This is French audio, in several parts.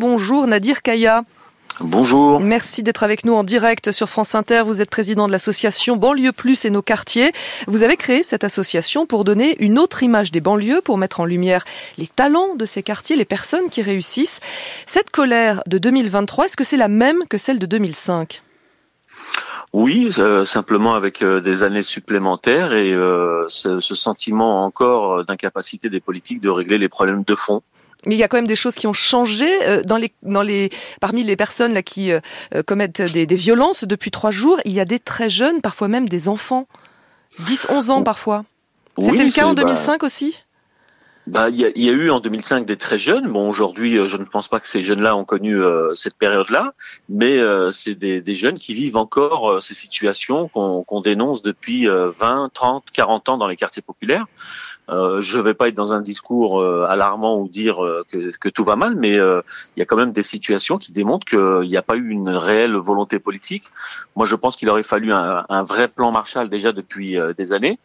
Rebonjour Nadir Kaya. Bonjour. Merci d'être avec nous en direct sur France Inter. Vous êtes président de l'association Banlieue Plus et nos quartiers. Vous avez créé cette association pour donner une autre image des banlieues, pour mettre en lumière les talents de ces quartiers, les personnes qui réussissent. Cette colère de 2023, est-ce que c'est la même que celle de 2005 oui, euh, simplement avec euh, des années supplémentaires et euh, ce, ce, sentiment encore d'incapacité des politiques de régler les problèmes de fond. Mais il y a quand même des choses qui ont changé dans les, dans les, parmi les personnes là qui commettent des, des violences depuis trois jours. Il y a des très jeunes, parfois même des enfants, 10, 11 ans parfois. C'était le cas en 2005 bah... aussi? bah, il y, a, y, a, eu en 2005 des très jeunes. Bon, aujourd'hui, euh, je ne pense pas que ces jeunes-là ont connu euh, cette période-là, mais euh, c'est des, des, jeunes qui vivent encore euh, ces situations qu'on qu'on dénonce depuis 20, 30, 40 ans dans les quartiers populaires. Je ne vais pas être dans un discours alarmant ou dire que, que, tout va mal, mais il y a quand même des situations qui démontrent qu'il n'y a pas eu une réelle volonté politique. Moi, je pense qu'il aurait fallu un, un, vrai plan Marshall déjà depuis des années.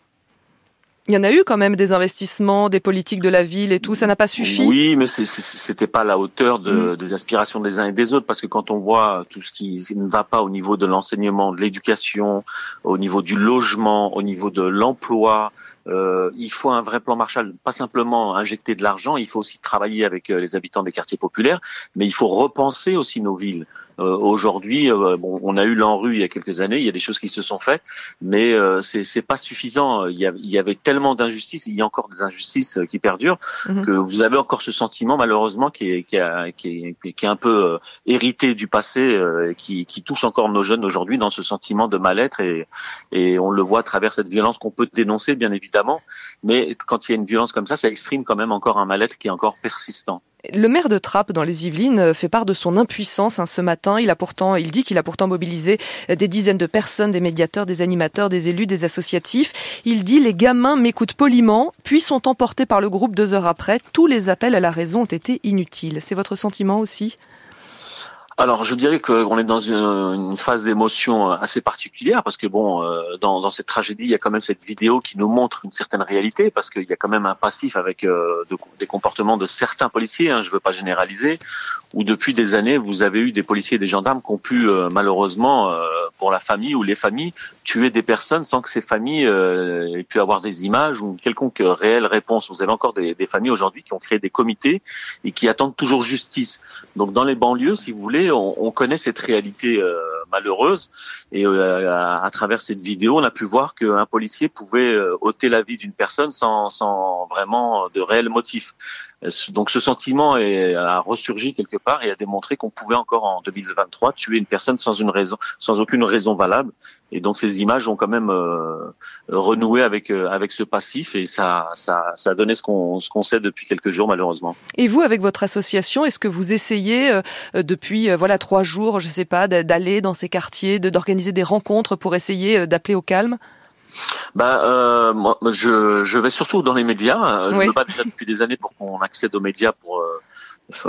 Il y en a eu quand même des investissements, des politiques de la ville et tout, ça n'a pas suffi. Oui, mais c'était pas à la hauteur de, mmh. des aspirations des uns et des autres, parce que quand on voit tout ce qui ne va pas au niveau de l'enseignement, de l'éducation, au niveau du logement, au niveau de l'emploi, euh, il faut un vrai plan Marshall, pas simplement injecter de l'argent, il faut aussi travailler avec euh, les habitants des quartiers populaires, mais il faut repenser aussi nos villes. Euh, Aujourd'hui, euh, bon, on a eu l'enrue il y a quelques années, il y a des choses qui se sont faites, mais euh, c'est pas suffisant. Il y, a, il y avait tellement d'injustices, il y a encore des injustices qui perdurent, mmh. que vous avez encore ce sentiment malheureusement qui est, qui, a, qui est, qui est un peu hérité du passé, qui, qui touche encore nos jeunes aujourd'hui dans ce sentiment de mal-être et, et on le voit à travers cette violence qu'on peut dénoncer bien évidemment mais quand il y a une violence comme ça, ça exprime quand même encore un mal-être qui est encore persistant. Le maire de Trappes, dans les Yvelines, fait part de son impuissance hein, ce matin. Il a pourtant, il dit qu'il a pourtant mobilisé des dizaines de personnes, des médiateurs, des animateurs, des élus, des associatifs. Il dit les gamins m'écoutent poliment, puis sont emportés par le groupe deux heures après. Tous les appels à la raison ont été inutiles. C'est votre sentiment aussi? Alors, je dirais qu'on est dans une, phase d'émotion assez particulière parce que bon, euh, dans, dans, cette tragédie, il y a quand même cette vidéo qui nous montre une certaine réalité parce qu'il y a quand même un passif avec euh, de, des comportements de certains policiers. Hein, je ne veux pas généraliser. Où depuis des années, vous avez eu des policiers et des gendarmes qui ont pu euh, malheureusement, pour la famille ou les familles, tuer des personnes sans que ces familles aient pu avoir des images ou une quelconque réelle réponse. Vous avez encore des, des familles aujourd'hui qui ont créé des comités et qui attendent toujours justice. Donc, dans les banlieues, si vous voulez on, connaît cette réalité euh, malheureuse et euh, à, travers cette vidéo, on a pu voir qu'un policier pouvait euh, ôter la vie d'une personne sans, sans vraiment de réel motif. Donc ce sentiment est, a ressurgi quelque part et a démontré qu'on pouvait encore en 2023 tuer une personne sans une raison, sans aucune raison valable. Et donc ces images ont quand même euh, renoué avec euh, avec ce passif et ça ça, ça a donné ce qu'on ce qu'on sait depuis quelques jours malheureusement. Et vous avec votre association, est-ce que vous essayez euh, depuis euh, voilà trois jours, je sais pas, d'aller dans ces quartiers, d'organiser des rencontres pour essayer d'appeler au calme? Bah, euh, moi, je, je vais surtout dans les médias. Je oui. me bats déjà depuis des années pour qu'on accède aux médias pour euh,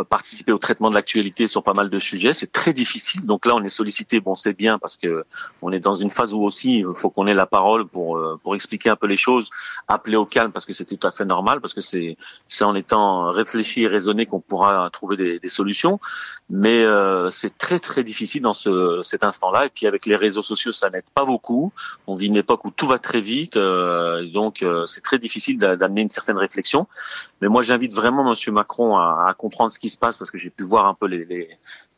participer au traitement de l'actualité sur pas mal de sujets. C'est très difficile. Donc là, on est sollicité. Bon, c'est bien parce que on est dans une phase où aussi il faut qu'on ait la parole pour euh, pour expliquer un peu les choses, appeler au calme parce que c'est tout à fait normal parce que c'est c'est en étant réfléchi et raisonné qu'on pourra trouver des, des solutions. Mais euh, c'est très très difficile dans ce cet instant-là. Et puis avec les réseaux sociaux, ça n'aide pas beaucoup. On vit une époque où tout va très vite, euh, donc euh, c'est très difficile d'amener une certaine réflexion. Mais moi, j'invite vraiment Monsieur Macron à, à comprendre ce qui se passe parce que j'ai pu voir un peu les, les,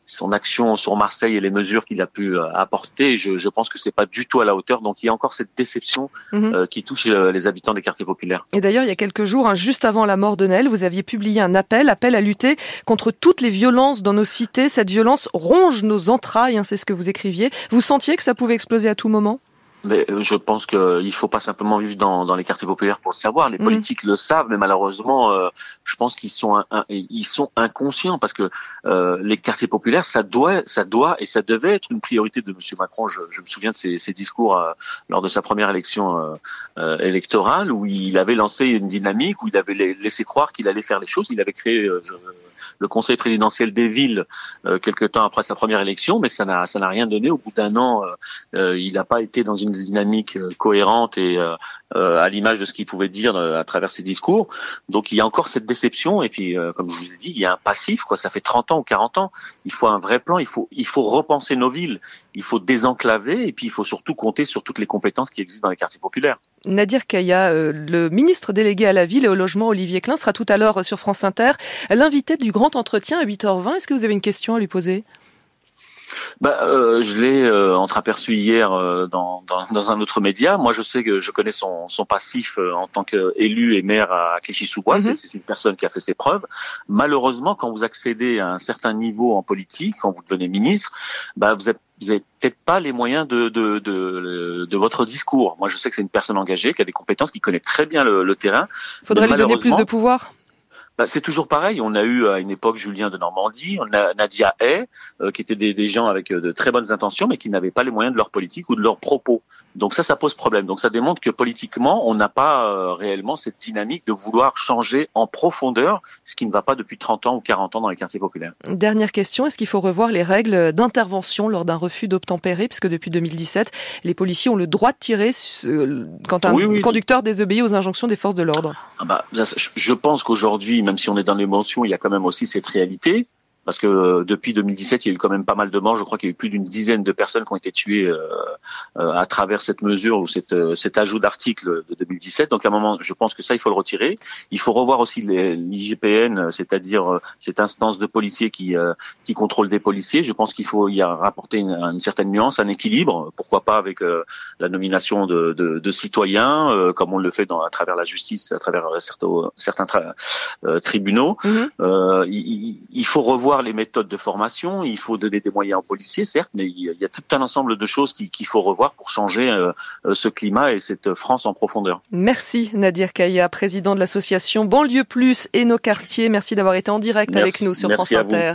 son action sur Marseille et les mesures qu'il a pu euh, apporter. Je, je, pense que c'est pas du tout à la hauteur. Donc il y a encore cette déception mmh. euh, qui touche euh, les habitants des quartiers populaires. Et d'ailleurs, il y a quelques jours, hein, juste avant la mort de Nel, vous aviez publié un appel, appel à lutter contre toutes les violences dans nos cités. Cette violence ronge nos entrailles, hein, c'est ce que vous écriviez. Vous sentiez que ça pouvait exploser à tout moment? Mais euh, je pense qu'il faut pas simplement vivre dans, dans, les quartiers populaires pour le savoir. Les mmh. politiques le savent, mais malheureusement, euh, je pense qu'ils sont un, un, ils sont inconscients parce que euh, les quartiers populaires, ça doit, ça doit et ça devait être une priorité de Monsieur Macron. Je, je me souviens de ses, ses discours euh, lors de sa première élection euh, électorale où il avait lancé une dynamique où il avait laissé croire qu'il allait faire les choses. Il avait créé le Conseil présidentiel des villes euh, quelques temps après sa première élection, mais ça n'a ça n'a rien donné. Au bout d'un an, euh, il n'a pas été dans une dynamique cohérente et, à l'image de ce qu'il pouvait dire à travers ses discours. Donc il y a encore cette déception et puis comme je vous ai dit, il y a un passif quoi, ça fait 30 ans ou 40 ans. Il faut un vrai plan, il faut il faut repenser nos villes, il faut désenclaver et puis il faut surtout compter sur toutes les compétences qui existent dans les quartiers populaires. Nadir Kaya, le ministre délégué à la ville et au logement Olivier Klein sera tout à l'heure sur France Inter, l'invité du grand entretien à 8h20. Est-ce que vous avez une question à lui poser? Bah, euh, je l'ai euh, entreaperçu hier euh, dans, dans, dans, un autre média. Moi, je sais que je connais son, son passif euh, en tant qu'élu et maire à Clichy-sous-Bois. Mhm. C'est une personne qui a fait ses preuves. Malheureusement, quand vous accédez à un certain niveau en politique, quand vous devenez ministre, bah, vous êtes vous n'avez peut-être pas les moyens de, de, de, de, votre discours. Moi, je sais que c'est une personne engagée, qui a des compétences, qui connaît très bien le, le terrain. Faudrait lui donner plus de pouvoir bah, c'est toujours pareil. On a eu à une époque Julien de Normandie, on a Nadia Hay, euh, qui étaient des, des, gens avec euh, de très bonnes intentions, mais qui n'avaient pas les moyens de leur politique ou de leurs propos. Donc ça, ça pose problème. Donc ça démontre que politiquement, on n'a pas euh, réellement cette dynamique de vouloir changer en profondeur ce qui ne va pas depuis 30 ans ou 40 ans dans les quartiers populaires. Dernière question, est-ce qu'il faut revoir les règles d'intervention lors d'un refus d'obtempérer, puisque depuis 2017, les policiers ont le droit de tirer quand un conducteur désobéit aux injonctions des forces de l'ordre ah bah, Je pense qu'aujourd'hui, même si on est dans l'émotion, il y a quand même aussi cette réalité parce que euh, depuis 2017, il y a eu quand même pas mal de morts. Je crois qu'il y a eu plus d'une dizaine de personnes qui ont été tuées euh, euh, à travers cette mesure ou cette, cet ajout d'article de 2017. Donc à un moment, je pense que ça, il faut le retirer. Il faut revoir aussi l'IGPN, c'est-à-dire cette instance de policiers qui qui contrôle des policiers. Je pense qu'il faut y rapporter une, une, certaine nuance, un équilibre. Pourquoi pas avec la nomination de, de, de citoyens, comme on le fait dans, à travers la justice, à travers certains, certains tribunaux. Mm-hmm. il, il faut revoir les méthodes de formation, il faut donner des moyens aux policiers, certes, mais il y a tout un ensemble de choses qu'il faut revoir pour changer euh, euh, ce climat et cette France en profondeur. Merci Nadir Kaya, président de l'association Banlieue Plus et nos quartiers. Merci d'avoir été en direct avec nous sur France Inter.